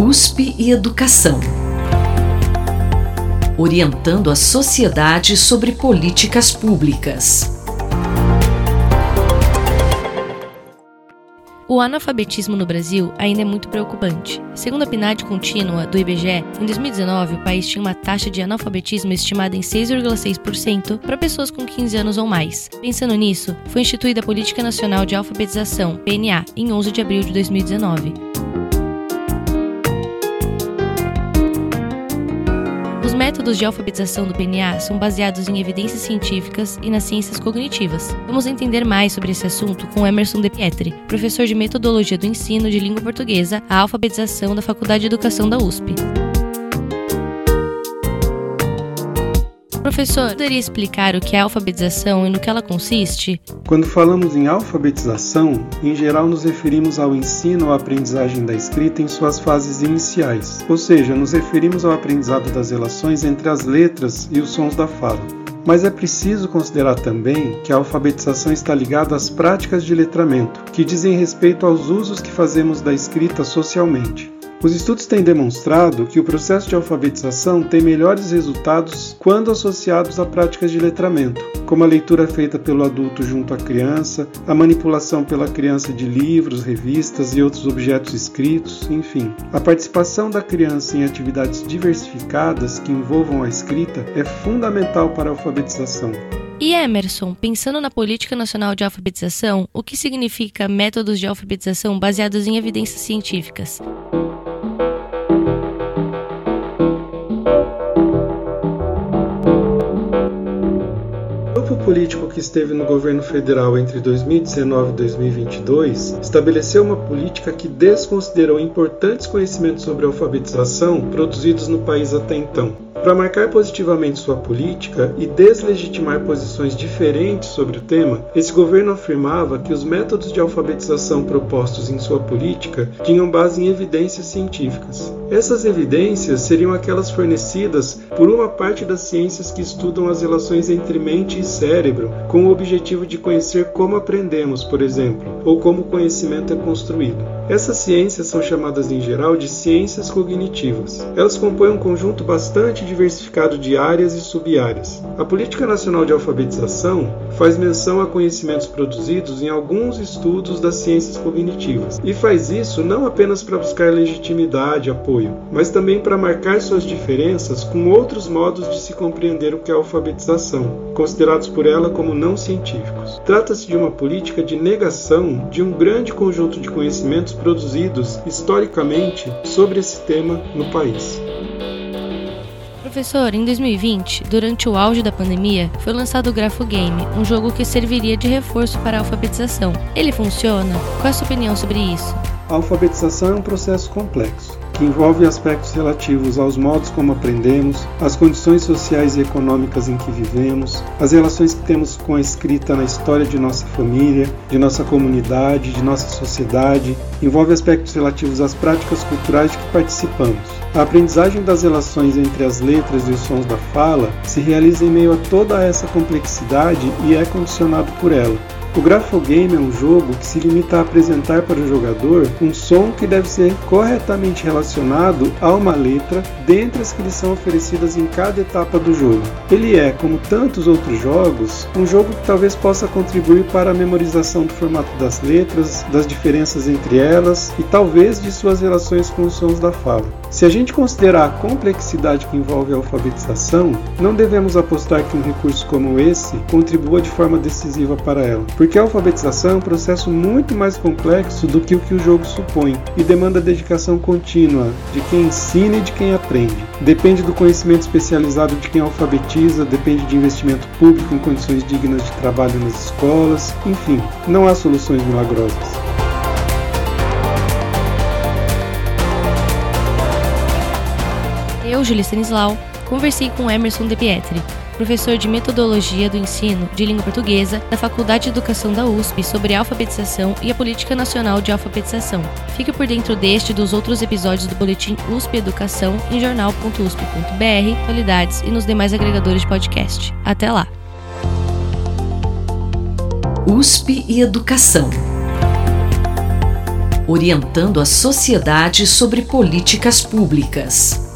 USP e Educação. Orientando a sociedade sobre políticas públicas. O analfabetismo no Brasil ainda é muito preocupante. Segundo a PNAD contínua do IBGE, em 2019 o país tinha uma taxa de analfabetismo estimada em 6,6% para pessoas com 15 anos ou mais. Pensando nisso, foi instituída a Política Nacional de Alfabetização, PNA, em 11 de abril de 2019. Métodos de alfabetização do PNA são baseados em evidências científicas e nas ciências cognitivas. Vamos entender mais sobre esse assunto com Emerson De Pietri, professor de Metodologia do Ensino de Língua Portuguesa, a alfabetização da Faculdade de Educação da USP. Professor, poderia explicar o que é alfabetização e no que ela consiste? Quando falamos em alfabetização, em geral nos referimos ao ensino ou aprendizagem da escrita em suas fases iniciais, ou seja, nos referimos ao aprendizado das relações entre as letras e os sons da fala. Mas é preciso considerar também que a alfabetização está ligada às práticas de letramento, que dizem respeito aos usos que fazemos da escrita socialmente. Os estudos têm demonstrado que o processo de alfabetização tem melhores resultados quando associados a práticas de letramento, como a leitura feita pelo adulto junto à criança, a manipulação pela criança de livros, revistas e outros objetos escritos, enfim. A participação da criança em atividades diversificadas que envolvam a escrita é fundamental para a alfabetização. E Emerson, pensando na Política Nacional de Alfabetização, o que significa métodos de alfabetização baseados em evidências científicas? Político que esteve no governo federal entre 2019 e 2022 estabeleceu uma política que desconsiderou importantes conhecimentos sobre alfabetização produzidos no país até então. Para marcar positivamente sua política e deslegitimar posições diferentes sobre o tema, esse governo afirmava que os métodos de alfabetização propostos em sua política tinham base em evidências científicas. Essas evidências seriam aquelas fornecidas por uma parte das ciências que estudam as relações entre mente e cérebro, com o objetivo de conhecer como aprendemos, por exemplo, ou como o conhecimento é construído. Essas ciências são chamadas em geral de ciências cognitivas. Elas compõem um conjunto bastante diversificado de áreas e sub-áreas. A Política Nacional de Alfabetização faz menção a conhecimentos produzidos em alguns estudos das ciências cognitivas e faz isso não apenas para buscar legitimidade, apoio, mas também para marcar suas diferenças com outros modos de se compreender o que é alfabetização, considerados por ela como não científicos. Trata-se de uma política de negação de um grande conjunto de conhecimentos produzidos historicamente sobre esse tema no país. Professor, em 2020, durante o auge da pandemia, foi lançado o Grafo Game, um jogo que serviria de reforço para a alfabetização. Ele funciona? Qual é a sua opinião sobre isso? A alfabetização é um processo complexo que envolve aspectos relativos aos modos como aprendemos, as condições sociais e econômicas em que vivemos, as relações que temos com a escrita na história de nossa família, de nossa comunidade, de nossa sociedade, envolve aspectos relativos às práticas culturais de que participamos. A aprendizagem das relações entre as letras e os sons da fala se realiza em meio a toda essa complexidade e é condicionado por ela. O Grafogame é um jogo que se limita a apresentar para o jogador um som que deve ser corretamente relacionado a uma letra dentre as que lhe são oferecidas em cada etapa do jogo. Ele é, como tantos outros jogos, um jogo que talvez possa contribuir para a memorização do formato das letras, das diferenças entre elas e talvez de suas relações com os sons da fala. Se a gente considerar a complexidade que envolve a alfabetização, não devemos apostar que um recurso como esse contribua de forma decisiva para ela porque a alfabetização é um processo muito mais complexo do que o que o jogo supõe e demanda dedicação contínua de quem ensina e de quem aprende. Depende do conhecimento especializado de quem alfabetiza, depende de investimento público em condições dignas de trabalho nas escolas, enfim, não há soluções milagrosas. Eu, Julia Stanislau, conversei com Emerson De Pietri, professor de Metodologia do Ensino de Língua Portuguesa da Faculdade de Educação da USP sobre alfabetização e a Política Nacional de Alfabetização. Fique por dentro deste e dos outros episódios do Boletim USP Educação em jornal.usp.br, qualidades e nos demais agregadores de podcast. Até lá! USP e Educação. orientando a sociedade sobre políticas públicas.